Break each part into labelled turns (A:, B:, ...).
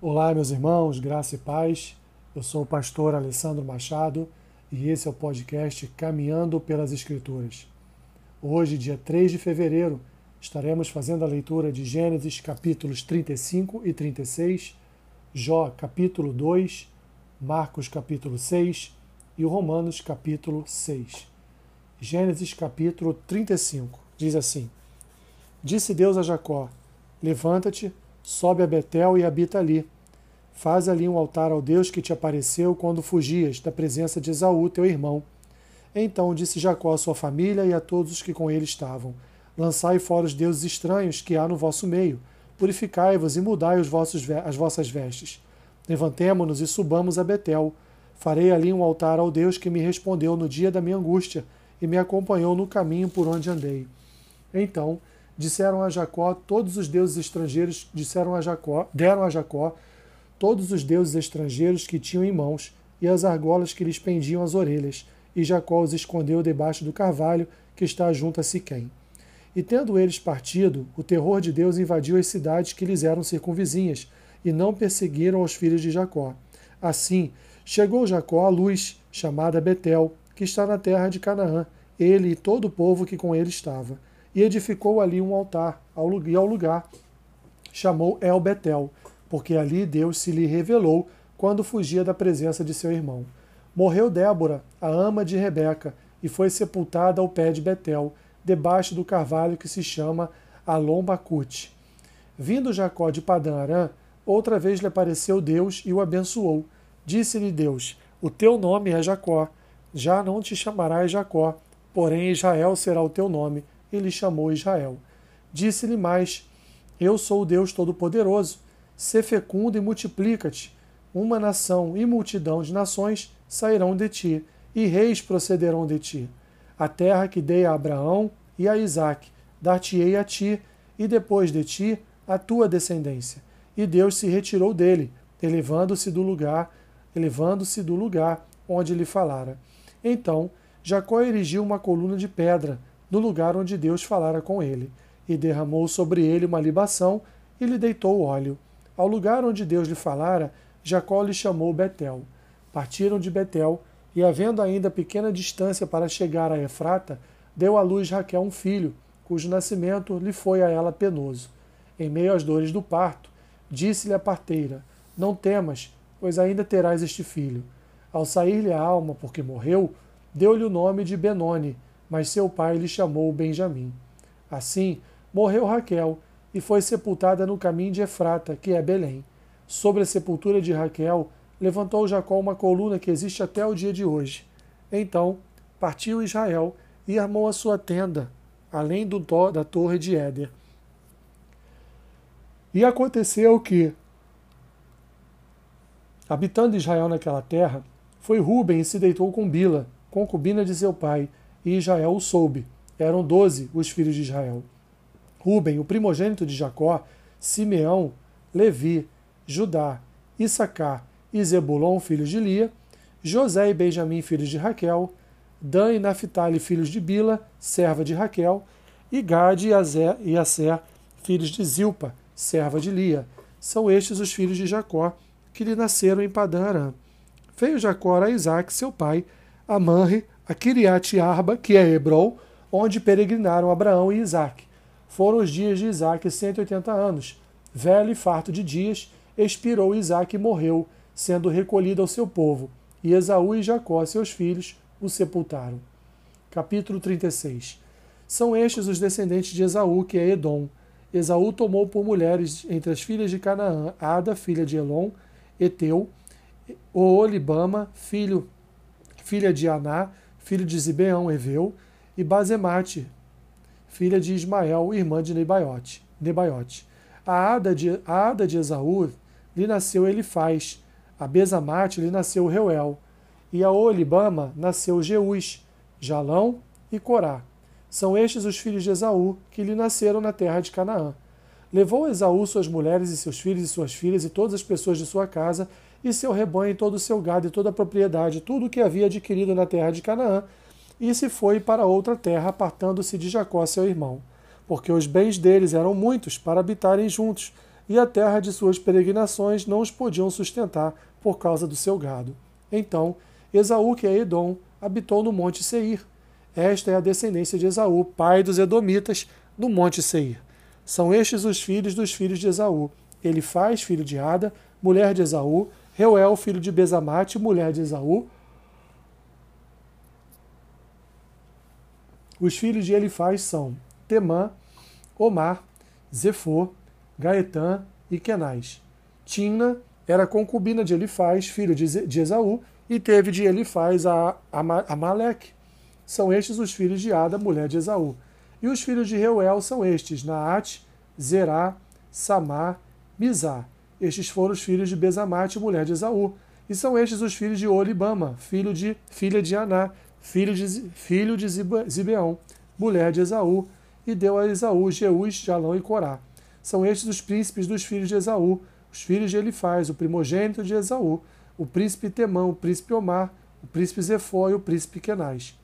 A: Olá, meus irmãos, graça e paz. Eu sou o pastor Alessandro Machado e esse é o podcast Caminhando pelas Escrituras. Hoje, dia 3 de fevereiro, estaremos fazendo a leitura de Gênesis capítulos 35 e 36, Jó capítulo 2, Marcos capítulo 6 e Romanos capítulo 6. Gênesis capítulo 35 diz assim: Disse Deus a Jacó: Levanta-te sobe a Betel e habita ali. Faz ali um altar ao Deus que te apareceu quando fugias da presença de Esaú, teu irmão. Então disse Jacó à sua família e a todos os que com ele estavam: Lançai fora os deuses estranhos que há no vosso meio, purificai-vos e mudai os vossos, as vossas vestes. Levantemo-nos e subamos a Betel. Farei ali um altar ao Deus que me respondeu no dia da minha angústia e me acompanhou no caminho por onde andei. Então disseram a Jacó todos os deuses estrangeiros, disseram a Jacó, deram a Jacó todos os deuses estrangeiros que tinham em mãos e as argolas que lhes pendiam as orelhas, e Jacó os escondeu debaixo do carvalho que está junto a Siquém. E tendo eles partido, o terror de Deus invadiu as cidades que lhes eram circunvizinhas, e não perseguiram os filhos de Jacó. Assim, chegou Jacó à luz, chamada Betel, que está na terra de Canaã, ele e todo o povo que com ele estava e edificou ali um altar e ao lugar chamou El Betel, porque ali Deus se lhe revelou quando fugia da presença de seu irmão. Morreu Débora, a ama de Rebeca, e foi sepultada ao pé de Betel, debaixo do carvalho que se chama Alombacute. Vindo Jacó de Padã Arã, outra vez lhe apareceu Deus e o abençoou. Disse-lhe Deus: O teu nome é Jacó, já não te chamarás Jacó, porém Israel será o teu nome e lhe chamou Israel. Disse-lhe mais: Eu sou o Deus Todo-Poderoso. Sê fecundo e multiplica-te. Uma nação e multidão de nações sairão de ti, e reis procederão de ti. A terra que dei a Abraão e a Isaque, dar-te-ei a ti, e depois de ti a tua descendência. E Deus se retirou dele, elevando-se do lugar, elevando-se do lugar onde lhe falara. Então Jacó erigiu uma coluna de pedra no lugar onde Deus falara com ele, e derramou sobre ele uma libação e lhe deitou óleo. Ao lugar onde Deus lhe falara, Jacó lhe chamou Betel. Partiram de Betel, e havendo ainda pequena distância para chegar a Efrata, deu à luz Raquel um filho, cujo nascimento lhe foi a ela penoso. Em meio às dores do parto, disse-lhe a parteira: Não temas, pois ainda terás este filho. Ao sair-lhe a alma, porque morreu, deu-lhe o nome de Benoni, mas seu pai lhe chamou Benjamim. Assim, morreu Raquel e foi sepultada no caminho de Efrata, que é Belém. Sobre a sepultura de Raquel, levantou Jacó uma coluna que existe até o dia de hoje. Então, partiu Israel e armou a sua tenda, além do da torre de Éder. E aconteceu que, habitando Israel naquela terra, foi Ruben e se deitou com Bila, concubina de seu pai, e Israel o soube. Eram doze os filhos de Israel. Ruben, o primogênito de Jacó, Simeão, Levi, Judá, Issacar e Zebulon, filhos de Lia, José e Benjamim, filhos de Raquel, Dan e Naphtali, filhos de Bila, serva de Raquel, e Gade e Aser, filhos de Zilpa, serva de Lia. São estes os filhos de Jacó, que lhe nasceram em Padã Arã. Veio Jacó a Isaac, seu pai, a Manre, a Kiriat Arba, que é Hebron, onde peregrinaram Abraão e Isaac. Foram os dias de Isaac 180 anos. Velho e farto de dias, expirou Isaac e morreu, sendo recolhido ao seu povo. E Esaú e Jacó, seus filhos, o sepultaram. Capítulo 36 São estes os descendentes de Esaú, que é Edom. Esaú tomou por mulheres entre as filhas de Canaã Ada, filha de Elon, Eteu, Oolibama, filho, filha de Aná, filho de Zibeão, Eveu, e Bazemate, filha de Ismael, irmã de Nebaiote. Nebaiote. A Ada de, a Ada de Esaú lhe nasceu Elifaz, a Bezamate lhe nasceu Reuel, e a Olibama nasceu Jeús, Jalão e Corá. São estes os filhos de Esaú, que lhe nasceram na terra de Canaã. Levou Esaú suas mulheres e seus filhos e suas filhas e todas as pessoas de sua casa e seu rebanho, todo o seu gado e toda a propriedade, tudo o que havia adquirido na terra de Canaã, e se foi para outra terra, apartando-se de Jacó, seu irmão, porque os bens deles eram muitos para habitarem juntos, e a terra de suas peregrinações não os podiam sustentar por causa do seu gado. Então, Esaú, que é Edom, habitou no monte Seir. Esta é a descendência de Esaú, pai dos Edomitas, no monte Seir. São estes os filhos dos filhos de Esaú. Ele faz filho de Ada, mulher de Esaú, Reuel, filho de Bezamate, mulher de Esaú. Os filhos de Elifaz são Temã, Omar, Zefor, Gaetã e Kenaz. Tina era concubina de Elifaz, filho de Esaú, e teve de Elifaz a Amaleque. São estes os filhos de Ada, mulher de Esaú. E os filhos de Reuel são estes, Naate, Zerá, Samar, Mizá. Estes foram os filhos de Bezamate, mulher de Esaú. E são estes os filhos de Olibama, filho de, filha de Aná, filho de, filho de Zibeão, mulher de Esaú, e deu a Esaú Jeús, Jalão e Corá. São estes os príncipes dos filhos de Esaú, os filhos de Elifaz, o primogênito de Esaú, o príncipe Temão, o príncipe Omar, o príncipe Zefó e o príncipe Kenaz.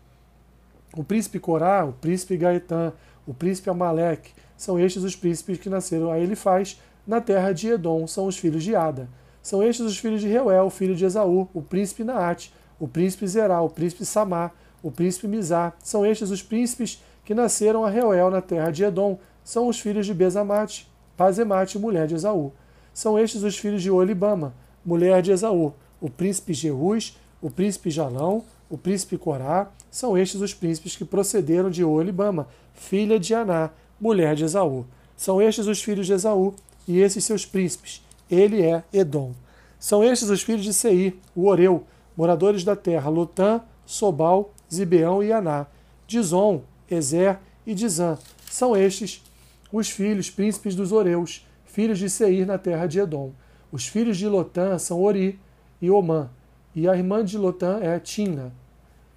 A: O príncipe Corá, o príncipe Gaetã, o príncipe Amaleque, são estes os príncipes que nasceram a Elifaz, na terra de Edom são os filhos de Ada. São estes os filhos de Reuel, filho de Esaú, o príncipe Naate, o príncipe Zerá, o príncipe Samar, o príncipe Mizá. São estes os príncipes que nasceram a Reuel na terra de Edom. São os filhos de Bezamate, Pazemate, mulher de Esaú. São estes os filhos de Olibama, mulher de Esaú, o príncipe Jeús, o príncipe Jalão, o príncipe Corá. São estes os príncipes que procederam de Olibama, filha de Aná, mulher de Esaú. São estes os filhos de Esaú, e esses seus príncipes. Ele é Edom. São estes os filhos de Seir, o Oreu, moradores da terra, Lotã, Sobal, Zibeão e Aná, Dizon, Ezer e Dizã. São estes os filhos, príncipes dos Oreus, filhos de Seir na terra de Edom. Os filhos de Lotã são Ori e Omã, e a irmã de Lotã é Tina.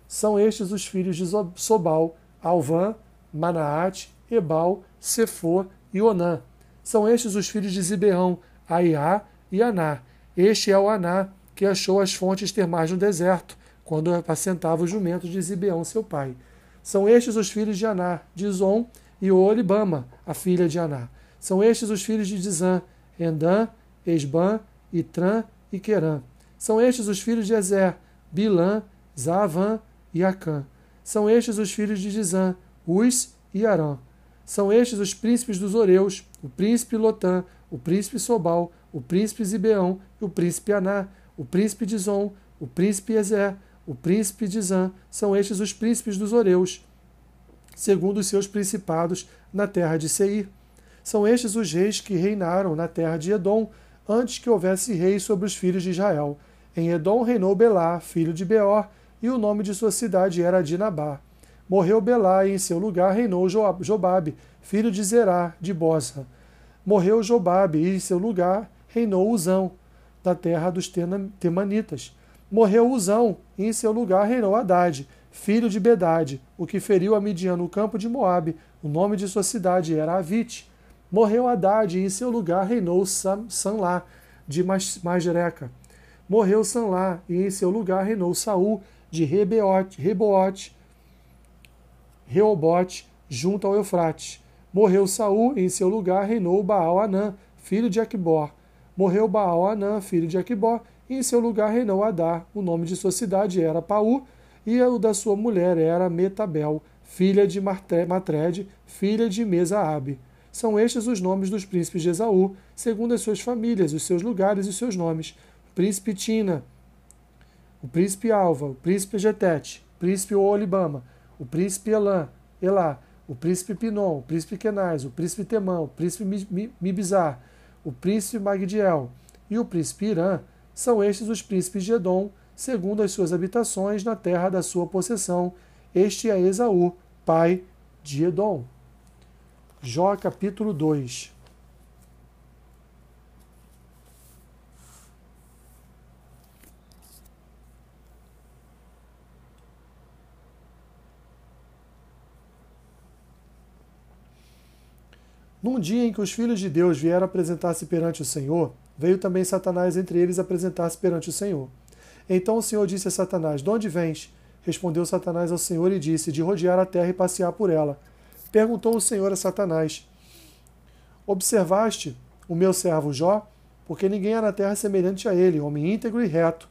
A: São estes os filhos de Sobal, Alvã, Manaate, Ebal, Sefor e Onã. São estes os filhos de Zibeão, Aiá e Aná. Este é o Aná que achou as fontes termais no deserto, quando apacentava os jumentos de Zibeão, seu pai. São estes os filhos de Aná, Dizon e Olibama, a filha de Aná. São estes os filhos de Dizã, Endã, Esbã, Itran e Querã. São estes os filhos de Ezer, Bilã, Zavã e Acã. São estes os filhos de Dizã, Uz e Arã. São estes os príncipes dos Oreus, o príncipe Lotã, o príncipe Sobal, o príncipe Zibeão e o príncipe Aná, o príncipe Dizon, o príncipe Ezer, o príncipe Dizã, são estes os príncipes dos Oreus, segundo os seus principados na terra de Seir. São estes os reis que reinaram na terra de Edom, antes que houvesse rei sobre os filhos de Israel. Em Edom reinou Belá, filho de Beor, e o nome de sua cidade era Dinabá. Morreu Belá e em seu lugar reinou Jobabe, filho de Zerá, de Bosa. Morreu Jobabe e em seu lugar reinou Uzão, da terra dos Temanitas. Morreu Uzão e em seu lugar reinou Haddad, filho de Bedade, o que feriu a Midian no campo de Moabe. O nome de sua cidade era Avite. Morreu Haddad e em seu lugar reinou Sanlá, de Masreca. Morreu Sanlá e em seu lugar reinou Saul, de Rebote, Reobote, junto ao Eufrates. Morreu Saul em seu lugar reinou Baal Anã, filho de Aquibor. Morreu Baal Anã, filho de Aquibor, e em seu lugar reinou Adar. O nome de sua cidade era Paú, e o da sua mulher era Metabel, filha de Matred, filha de Mesaabe. São estes os nomes dos príncipes de Esaú, segundo as suas famílias, os seus lugares e os seus nomes. O príncipe Tina, o príncipe Alva, o príncipe Getete, o príncipe Olibama, o príncipe Elã, Elá, o príncipe Pinon, o príncipe Kenaz, o príncipe Temão, o príncipe Mibizar, o príncipe Magdiel e o príncipe Irã, são estes os príncipes de Edom, segundo as suas habitações na terra da sua possessão. Este é Esaú, pai de Edom. Jó capítulo 2 Num dia em que os filhos de Deus vieram apresentar-se perante o Senhor, veio também Satanás entre eles apresentar-se perante o Senhor. Então o Senhor disse a Satanás: De onde vens? Respondeu Satanás ao Senhor e disse: De rodear a terra e passear por ela. Perguntou o Senhor a Satanás: Observaste o meu servo Jó? Porque ninguém há na terra semelhante a ele, homem íntegro e reto,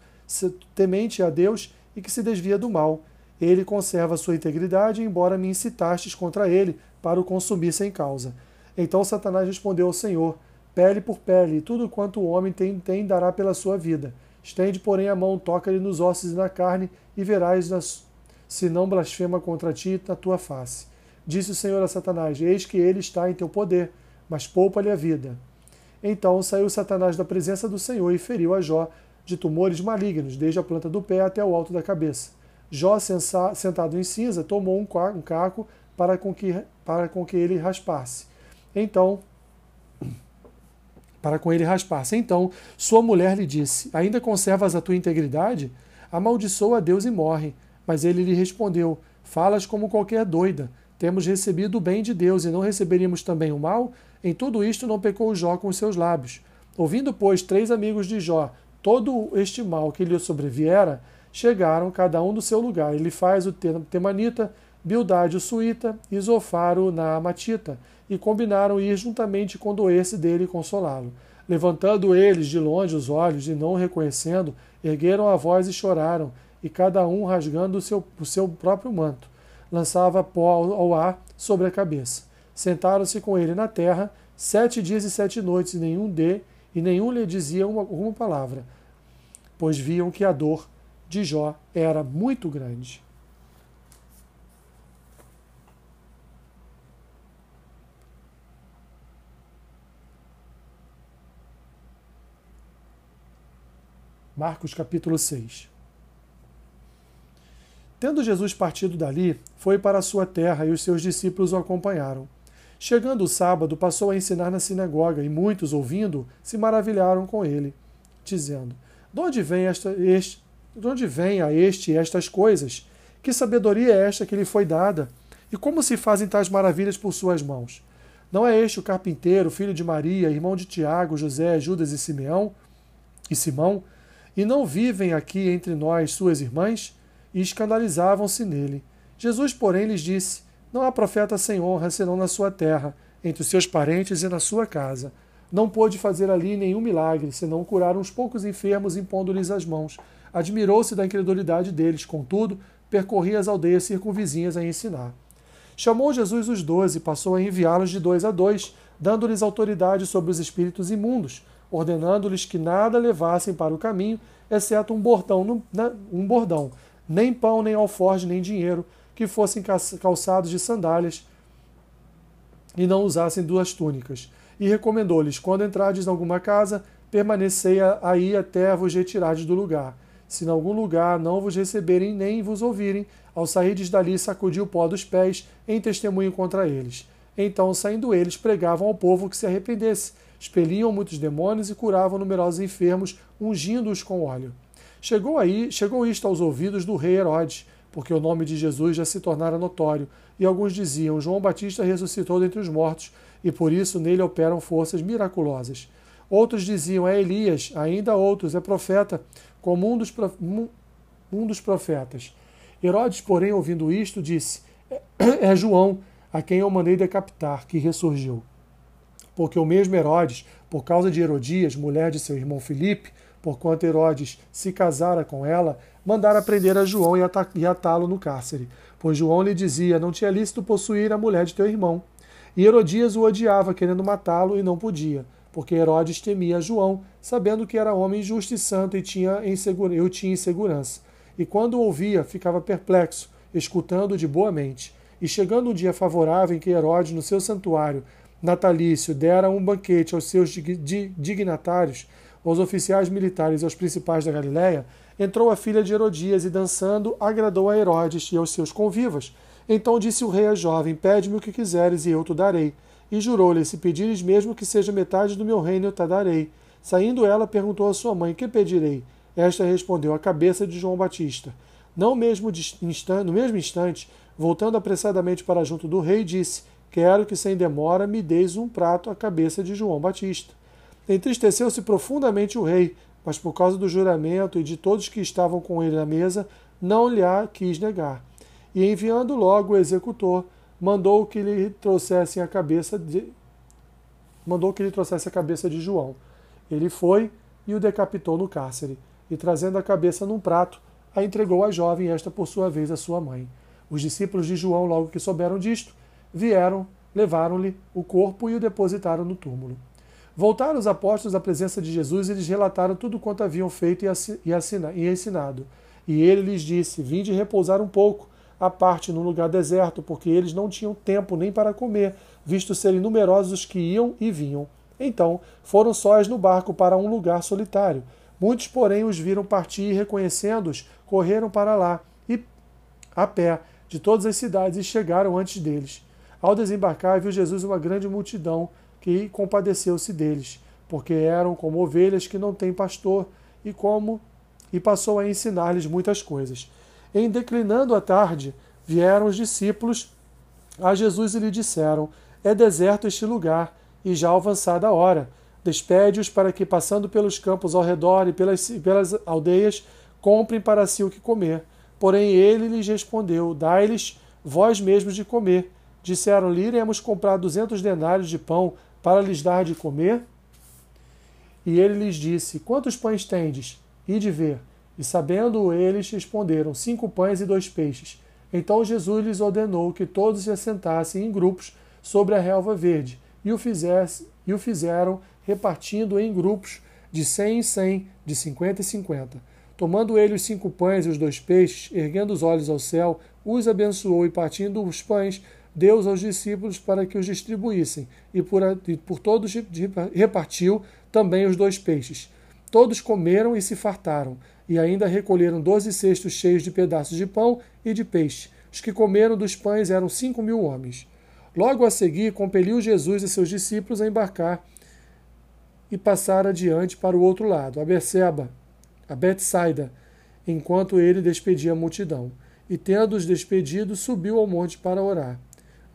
A: temente a Deus e que se desvia do mal. Ele conserva sua integridade, embora me incitastes contra ele para o consumir sem causa. Então Satanás respondeu ao Senhor: Pele por pele, tudo quanto o homem tem, tem dará pela sua vida. Estende, porém, a mão, toca-lhe nos ossos e na carne, e verás nas, se não blasfema contra ti na tua face. Disse o Senhor a Satanás: Eis que ele está em teu poder, mas poupa-lhe a vida. Então saiu Satanás da presença do Senhor e feriu a Jó de tumores malignos, desde a planta do pé até o alto da cabeça. Jó, sentado em cinza, tomou um caco para com que, para com que ele raspasse. Então, para com ele raspasse. Então, sua mulher lhe disse: Ainda conservas a tua integridade? Amaldiçoa a Deus e morre. Mas ele lhe respondeu: Falas como qualquer doida. Temos recebido o bem de Deus e não receberíamos também o mal? Em tudo isto não pecou Jó com os seus lábios. Ouvindo, pois, três amigos de Jó todo este mal que lhe sobreviera, chegaram cada um do seu lugar. Ele faz o Temanita, Bildade o Suíta e Zofaro na Amatita, e combinaram ir juntamente condoer-se dele e consolá-lo. Levantando eles de longe os olhos e não reconhecendo, ergueram a voz e choraram, e cada um rasgando o seu, o seu próprio manto. Lançava pó ao ar sobre a cabeça. Sentaram-se com ele na terra, sete dias e sete noites, e nenhum de, e nenhum lhe dizia uma, uma palavra pois viam que a dor de Jó era muito grande. Marcos capítulo 6 Tendo Jesus partido dali, foi para a sua terra e os seus discípulos o acompanharam. Chegando o sábado, passou a ensinar na sinagoga e muitos, ouvindo, se maravilharam com ele, dizendo: de onde vem, esta, este, de onde vem a este estas coisas? Que sabedoria é esta que lhe foi dada? E como se fazem tais maravilhas por suas mãos? Não é este o carpinteiro, filho de Maria, irmão de Tiago, José, Judas e Simeão e Simão? E não vivem aqui entre nós suas irmãs? E escandalizavam-se nele. Jesus, porém, lhes disse: Não há profeta sem honra senão na sua terra, entre os seus parentes e na sua casa. Não pôde fazer ali nenhum milagre, senão curar uns poucos enfermos impondo-lhes as mãos. Admirou-se da incredulidade deles, contudo, percorria as aldeias circunvizinhas a ensinar. Chamou Jesus os doze e passou a enviá-los de dois a dois, dando-lhes autoridade sobre os espíritos imundos, ordenando-lhes que nada levassem para o caminho, exceto um bordão, um bordão, nem pão, nem alforge, nem dinheiro, que fossem calçados de sandálias e não usassem duas túnicas e recomendou-lhes: quando entrardes em alguma casa, permanecei aí até vos retirardes do lugar. Se em algum lugar não vos receberem nem vos ouvirem, ao sairdes dali sacudi o pó dos pés em testemunho contra eles. Então, saindo eles, pregavam ao povo que se arrependesse, expeliam muitos demônios e curavam numerosos enfermos, ungindo-os com óleo. Chegou aí, chegou isto aos ouvidos do rei Herodes, porque o nome de Jesus já se tornara notório, e alguns diziam: João Batista ressuscitou dentre os mortos, e por isso nele operam forças miraculosas. Outros diziam: é Elias, ainda outros: é profeta, como um dos, um dos profetas. Herodes, porém, ouvindo isto, disse: é João, a quem eu mandei decapitar, que ressurgiu. Porque o mesmo Herodes, por causa de Herodias, mulher de seu irmão Filipe, porquanto Herodes se casara com ela, mandara prender a João e atá-lo no cárcere. Pois João lhe dizia: Não tinha lícito possuir a mulher de teu irmão. E Herodias o odiava, querendo matá-lo, e não podia, porque Herodes temia João, sabendo que era homem justo e santo e tinha eu tinha insegurança. E quando o ouvia, ficava perplexo, escutando de boa mente. E chegando um dia favorável em que Herodes, no seu santuário natalício, dera um banquete aos seus dignatários, aos oficiais militares e aos principais da Galiléia, entrou a filha de Herodias e, dançando, agradou a Herodes e aos seus convivas então disse o rei à jovem: Pede-me o que quiseres e eu te darei. E jurou-lhe: Se pedires mesmo que seja metade do meu reino, eu te darei. Saindo ela, perguntou à sua mãe: Que pedirei? Esta respondeu: A cabeça de João Batista. Não mesmo no mesmo instante, voltando apressadamente para junto do rei, disse: Quero que sem demora me deis um prato a cabeça de João Batista. Entristeceu-se profundamente o rei, mas por causa do juramento e de todos que estavam com ele na mesa, não lhe a quis negar e enviando logo o executor, mandou que lhe trouxessem a cabeça de, mandou que ele trouxesse a cabeça de João. Ele foi e o decapitou no cárcere, e trazendo a cabeça num prato, a entregou à jovem, esta por sua vez à sua mãe. Os discípulos de João, logo que souberam disto, vieram, levaram-lhe o corpo e o depositaram no túmulo. Voltaram os apóstolos à presença de Jesus e lhes relataram tudo quanto haviam feito e ensinado. E ele lhes disse: Vinde repousar um pouco, à parte num lugar deserto, porque eles não tinham tempo nem para comer, visto serem numerosos os que iam e vinham. Então foram sós no barco para um lugar solitário. Muitos, porém, os viram partir e, reconhecendo-os, correram para lá, e a pé, de todas as cidades, e chegaram antes deles. Ao desembarcar, viu Jesus uma grande multidão, que compadeceu-se deles, porque eram como ovelhas que não têm pastor, e como e passou a ensinar-lhes muitas coisas. Em declinando a tarde, vieram os discípulos a Jesus e lhe disseram: É deserto este lugar, e já avançada a hora. Despede-os para que, passando pelos campos ao redor e pelas, pelas aldeias, comprem para si o que comer. Porém ele lhes respondeu: Dai-lhes vós mesmos de comer. Disseram-lhe: Iremos comprar duzentos denários de pão para lhes dar de comer? E ele lhes disse: Quantos pães tendes? E de ver. E sabendo eles, responderam: Cinco pães e dois peixes. Então Jesus lhes ordenou que todos se assentassem em grupos sobre a relva verde, e o, fizesse, e o fizeram repartindo em grupos de cem em cem, de cinquenta e cinquenta. Tomando ele os cinco pães e os dois peixes, erguendo os olhos ao céu, os abençoou e partindo os pães, deu aos discípulos para que os distribuíssem, e por, e por todos repartiu também os dois peixes. Todos comeram e se fartaram, e ainda recolheram doze cestos cheios de pedaços de pão e de peixe. Os que comeram dos pães eram cinco mil homens. Logo a seguir, compeliu Jesus e seus discípulos a embarcar e passar adiante para o outro lado, a Beceba, a Betsaida, enquanto ele despedia a multidão. E tendo-os despedido, subiu ao monte para orar.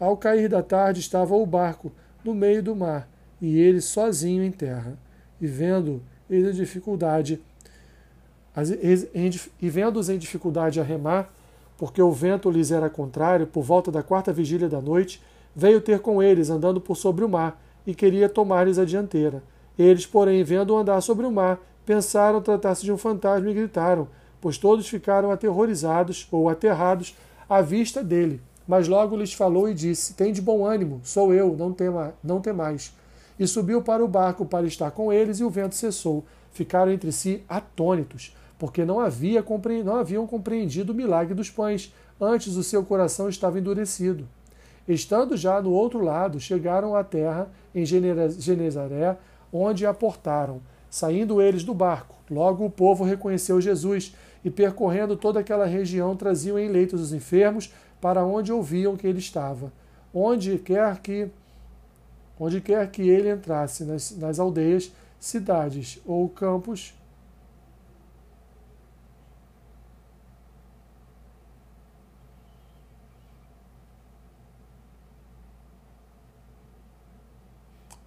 A: Ao cair da tarde estava o barco no meio do mar, e ele sozinho em terra. E vendo ele a dificuldade, e vendo-os em dificuldade a remar, porque o vento lhes era contrário, por volta da quarta vigília da noite, veio ter com eles, andando por sobre o mar, e queria tomar-lhes a dianteira. Eles, porém, vendo-o andar sobre o mar, pensaram tratar-se de um fantasma e gritaram, pois todos ficaram aterrorizados ou aterrados à vista dele. Mas logo lhes falou e disse: Tem de bom ânimo, sou eu, não, tema, não temais. E subiu para o barco para estar com eles, e o vento cessou. Ficaram entre si atônitos, porque não, havia, não haviam compreendido o milagre dos pães. Antes o seu coração estava endurecido. Estando já no outro lado, chegaram à terra em Genezaré, onde aportaram. Saindo eles do barco, logo o povo reconheceu Jesus e, percorrendo toda aquela região, traziam em leitos os enfermos para onde ouviam que ele estava. Onde quer que, onde quer que ele entrasse, nas, nas aldeias, cidades ou campos,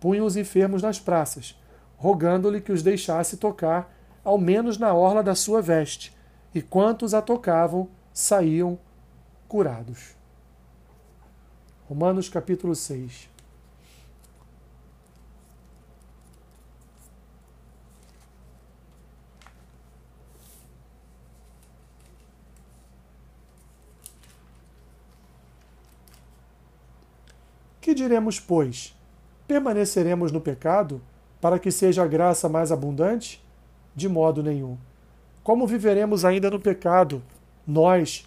A: punham os enfermos nas praças, rogando-lhe que os deixasse tocar, ao menos na orla da sua veste, e quantos a tocavam saíam curados. Romanos capítulo 6. Que diremos, pois? Permaneceremos no pecado para que seja a graça mais abundante? De modo nenhum. Como viveremos ainda no pecado, nós,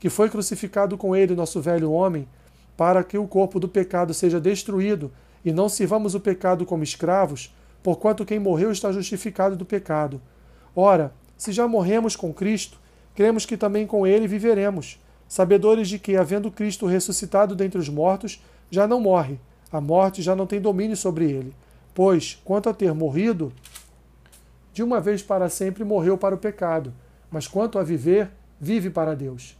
A: que foi crucificado com ele nosso velho homem, para que o corpo do pecado seja destruído e não sirvamos o pecado como escravos, porquanto quem morreu está justificado do pecado. Ora, se já morremos com Cristo, cremos que também com ele viveremos, sabedores de que, havendo Cristo ressuscitado dentre os mortos, já não morre, a morte já não tem domínio sobre ele. Pois, quanto a ter morrido, de uma vez para sempre morreu para o pecado, mas quanto a viver, vive para Deus.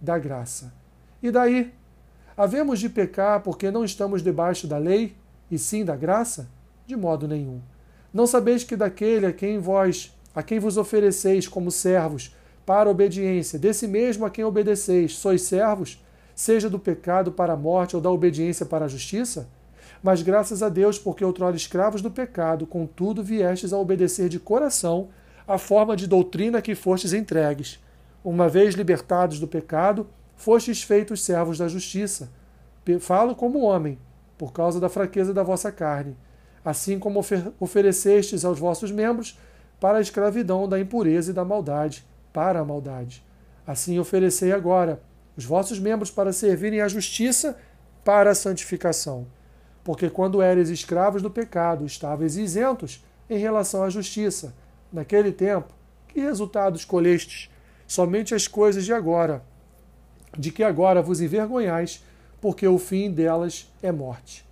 A: da graça. E daí? Havemos de pecar porque não estamos debaixo da lei, e sim da graça? De modo nenhum. Não sabeis que daquele a quem vós, a quem vos ofereceis como servos para obediência, desse mesmo a quem obedeceis, sois servos, seja do pecado para a morte ou da obediência para a justiça? Mas graças a Deus, porque outrora escravos do pecado, contudo viestes a obedecer de coração a forma de doutrina que fostes entregues. Uma vez libertados do pecado, fostes feitos servos da justiça. Falo como homem, por causa da fraqueza da vossa carne, assim como ofer oferecestes aos vossos membros para a escravidão da impureza e da maldade, para a maldade. Assim oferecei agora os vossos membros para servirem à justiça, para a santificação. Porque quando eres escravos do pecado, estáveis isentos em relação à justiça. Naquele tempo, que resultados colhestes? Somente as coisas de agora, de que agora vos envergonhais, porque o fim delas é morte.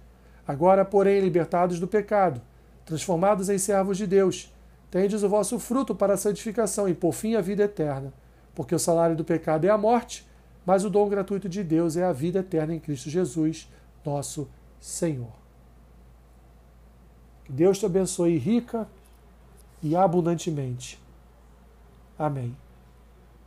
A: Agora, porém, libertados do pecado, transformados em servos de Deus, tendes o vosso fruto para a santificação e, por fim, a vida eterna. Porque o salário do pecado é a morte, mas o dom gratuito de Deus é a vida eterna em Cristo Jesus, nosso Senhor. Que Deus te abençoe rica e abundantemente. Amém.